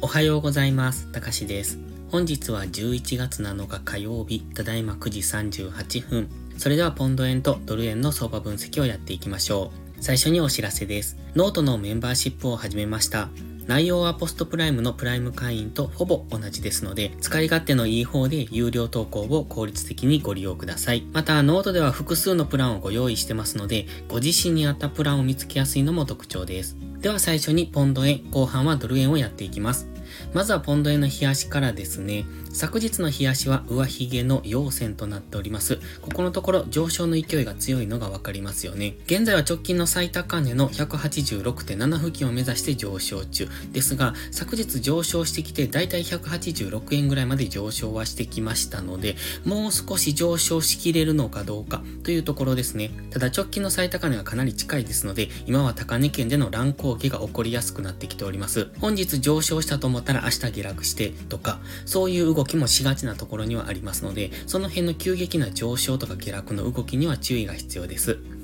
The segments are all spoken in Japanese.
おはようございます。たかしです。本日は11月7日火曜日、ただいま9時38分。それではポンド円とドル円の相場分析をやっていきましょう。最初にお知らせです。ノートのメンバーシップを始めました。内容は PostPrime のプライム会員とほぼ同じですので、使い勝手のいい方で有料投稿を効率的にご利用ください。また、ノートでは複数のプランをご用意してますので、ご自身に合ったプランを見つけやすいのも特徴です。では最初にポンド円、後半はドル円をやっていきます。まずはポンド円の冷やしからですね。昨日の冷やしは上髭の陽線となっております。ここのところ上昇の勢いが強いのがわかりますよね。現在は直近の最高値の186.7付近を目指して上昇中ですが、昨日上昇してきてだいたい186円ぐらいまで上昇はしてきましたので、もう少し上昇しきれるのかどうかというところですね。ただ直近の最高値はかなり近いですので、今は高値圏での乱高下が起こりやすくなってきております。本日上昇したと思ったら明日下落してとか、そういう動きもしがちなところにはありますので、その辺の急激な上昇とか下落の動きには注意が必要です。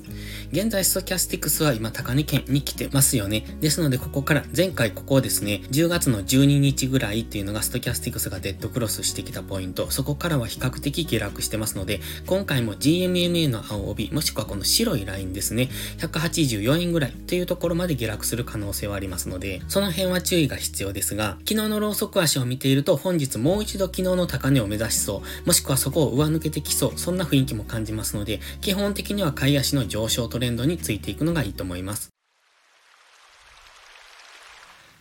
現在ストキャスティクスは今高値圏に来てますよね。ですのでここから前回ここですね、10月の12日ぐらいっていうのがストキャスティクスがデッドクロスしてきたポイント、そこからは比較的下落してますので、今回も GMMA の青帯、もしくはこの白いラインですね、184円ぐらいというところまで下落する可能性はありますので、その辺は注意が必要ですが、昨日のローソク足を見ていると本日もう一度昨日の高値を目指しそう、もしくはそこを上抜けてきそう、そんな雰囲気も感じますので、基本的には下位足の上昇トレンドについていくのがいいと思います。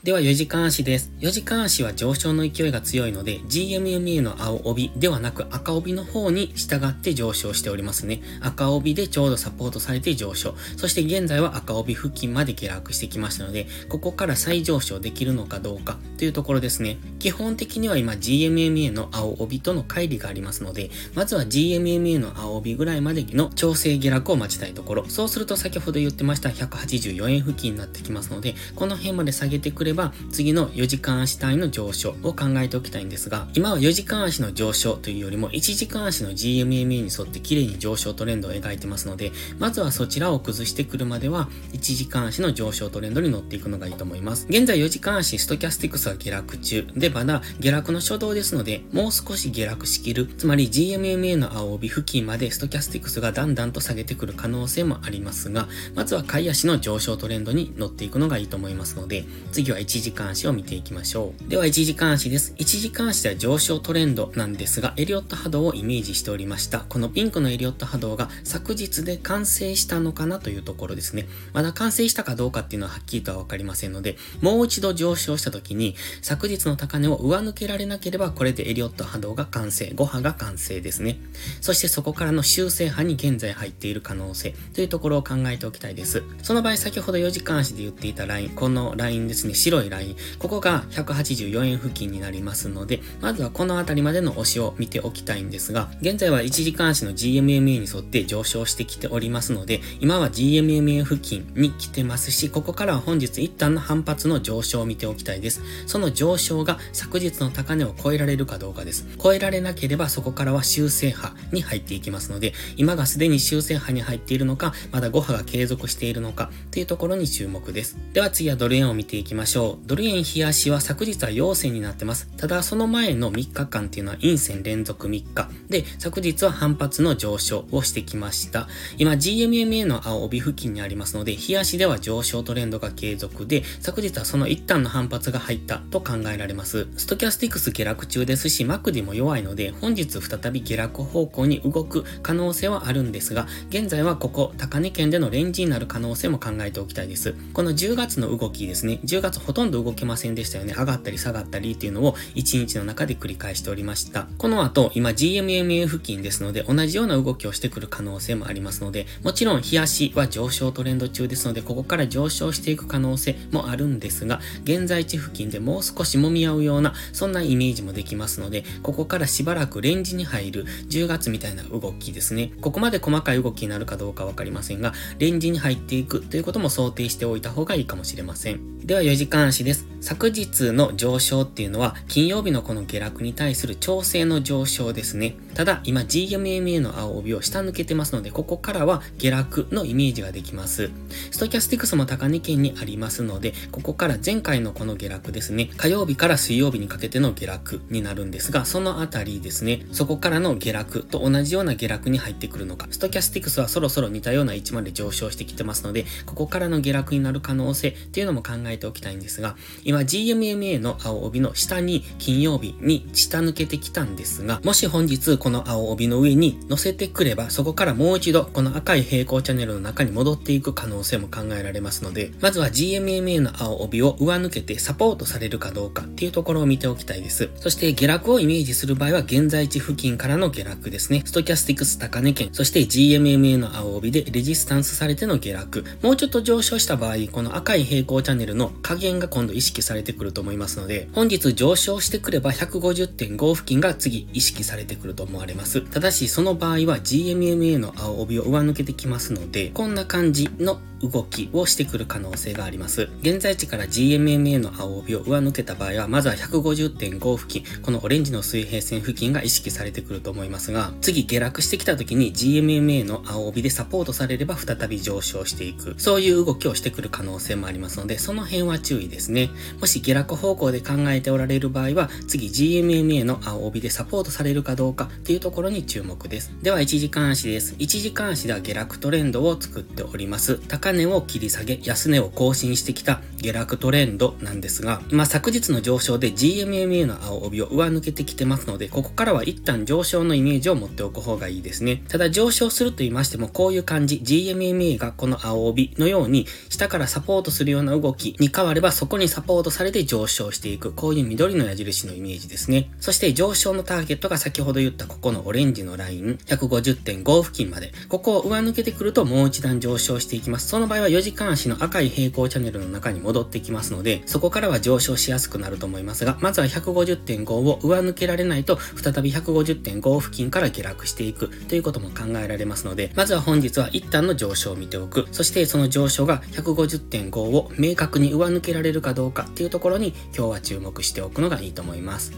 では4時間足です。4時間足は上昇の勢いが強いので、GMMA の青帯ではなく赤帯の方に従って上昇しておりますね。赤帯でちょうどサポートされて上昇。そして現在は赤帯付近まで下落してきましたので、ここから再上昇できるのかどうかというところですね。基本的には今 GMMA の青帯との乖離がありますので、まずは GMMA の青帯ぐらいまでの調整下落を待ちたいところ。そうすると先ほど言ってました184円付近になってきますので、この辺まで下げてくれば、次の4時間足単位の上昇を考えておきたいんですが、今は4時間足の上昇というよりも、1時間足の GMMA に沿って綺麗に上昇トレンドを描いてますので、まずはそちらを崩してくるまでは、1時間足の上昇トレンドに乗っていくのがいいと思います。現在4時間足、ストキャスティクスは下落中。で、まだ下落の初動ですので、もう少し下落しきる。つまり GMMA の青帯付近までストキャスティクスがだんだんと下げてくる可能性もありますが、まずは買い足の上昇トレンドに乗っていくのがいいと思いますので、次は1時間足を見ていきましょう。では、1時間足です。1時間足では上昇トレンドなんですが、エリオット波動をイメージしておりました。このピンクのエリオット波動が昨日で完成したのかなというところですね。まだ完成したかどうかっていうのははっきりとはわかりませんので、もう一度上昇した時に、昨日の高値を上抜けられなければ、これでエリオット波動が完成、5波が完成ですね。そしてそこからの修正波に現在入っている可能性というところを考えておきたいです。その場合、先ほど4時間足で言っていたライン、このラインですね、白いライン、ここが184円付近になりますので、まずはこの辺りまでの押しを見ておきたいんですが、現在は1時間足の GMMA に沿って上昇してきておりますので、今は GMMA 付近に来てますし、ここからは本日一旦の反発の上昇を見ておきたいです。その上昇が昨日の高値を超えられるかどうかです。超えられなければそこからは修正波に入っていきますので、今がすでに修正波に入っているのか、まだ5波が継続しているのかというところに注目です。では次はドル円を見ていきましょう。ドル円冷やしは昨日は陽線になってます。ただその前の3日間っていうのは陰線連続3日。で、昨日は反発の上昇をしてきました。今 GMMA の青帯付近にありますので、日足では上昇トレンドが継続で、昨日はその一旦の反発が入ったと考えられます。ストキャスティクス下落中ですし、マクディも弱いので、本日再び下落方向に動く可能性はあるんですが、現在はここ、高値圏でのレンジになる可能性も考えておきたいです。この10月の動きですね、10月ほとんど動けませんでしたよね。上がったり下がったりっていうのを1日の中で繰り返しておりました。この後、今 GMMA 付近ですので、同じような動きをしてくる可能性もありますので、もちろん、日足は上昇トレンド中ですので、ここから上昇していく可能性もあるんですが、現在地付近でもう少し揉み合うような、そんなイメージもできますので、ここからしばらくレンジに入る10月みたいな動きですね。ここまで細かい動きになるかどうかわかりませんが、レンジに入っていくということも想定しておいた方がいいかもしれません。では4時間関市です。昨日の上昇っていうのは、金曜日のこの下落に対する調整の上昇ですね。ただ、今 GMMA の青帯を下抜けてますので、ここからは下落のイメージができます。ストキャスティクスも高値圏にありますので、ここから前回のこの下落ですね、火曜日から水曜日にかけての下落になるんですが、そのあたりですね、そこからの下落と同じような下落に入ってくるのか、ストキャスティクスはそろそろ似たような位置まで上昇してきてますので、ここからの下落になる可能性っていうのも考えておきたいんですが、今 GMMA の青帯の下に金曜日に下抜けてきたんですが、もし本日この青帯の上に乗せてくれば、そこからもう一度この赤い平行チャンネルの中に戻っていく可能性も考えられますので、まずは GMMA の青帯を上抜けてサポートされるかどうかっていうところを見ておきたいです。そして下落をイメージする場合は現在地付近からの下落ですね。ストキャスティクス高値圏、そして GMMA の青帯でレジスタンスされての下落。もうちょっと上昇した場合、この赤い平行チャンネルの加減が今度意識されてくると思いますので、本日上昇してくれば150.5付近が次意識されてくると思われます。ただし、その場合は GMMA の青帯を上抜けてきますので、こんな感じの動きをしてくる可能性があります。現在地から GMMA の青帯を上抜けた場合は、まずは150.5付近、このオレンジの水平線付近が意識されてくると思いますが、次下落してきた時に GMMA の青帯でサポートされれば再び上昇していく。そういう動きをしてくる可能性もありますので、その辺は注意ですね。もし下落方向で考えておられる場合は、次 GMMA の青帯でサポートされるかどうかっていうところに注目です。では1時間足です。1時間足では下落トレンドを作っております。高値を切り下げ、安値を更新してきた下落トレンドなんですが、今昨日の上昇で GMMA の青帯を上抜けてきてますので、ここからは一旦上昇のイメージを持っておく方がいいですね。ただ上昇すると言いましても、こういう感じ、GMMA がこの青帯のように、下からサポートするような動きに変われば、そこにサポートされて上昇していく、こういう緑の矢印のイメージですね。そして上昇のターゲットが先ほど言ったここのオレンジのライン、150.5付近まで、ここを上抜けてくるともう一段上昇していきます。その場合は4時間足の赤い平行チャンネルの中に戻ってきますので、そこからは上昇しやすくなると思いますが、まずは150.5を上抜けられないと、再び150.5付近から下落していくということも考えられますので、まずは本日は一旦の上昇を見ておく。そしてその上昇が150.5を明確に上抜けられるかどうかっていうところに今日は注目しておくのがいいと思います。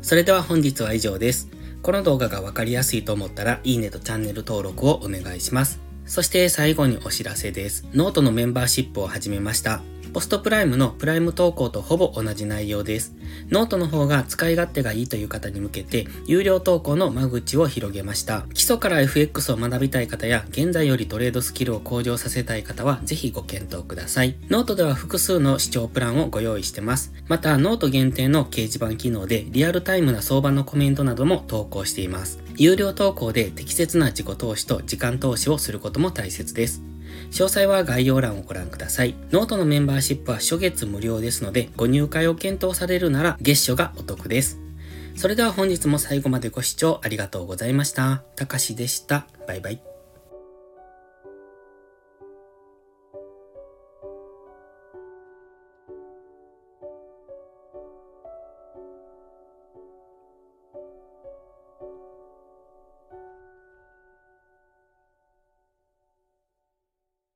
それでは本日は以上です。この動画がわかりやすいと思ったら、いいねとチャンネル登録をお願いします。そして最後にお知らせです。ノートのメンバーシップを始めました。 PostPrime のプライム投稿とほぼ同じ内容です。ノートの方が使い勝手がいいという方に向けて、有料投稿の間口を広げました。基礎から FX を学びたい方や、現在よりトレードスキルを向上させたい方は、ぜひご検討ください。ノートでは複数の視聴プランをご用意してます。また、ノート限定の掲示板機能で、リアルタイムな相場のコメントなども投稿しています。有料投稿で適切な自己投資と時間投資をすることも大切です。詳細は概要欄をご覧ください。ノートのメンバーシップは初月無料ですので、ご入会を検討されるなら月初がお得です。それでは本日も最後までご視聴ありがとうございました。たかしでした。バイバイ。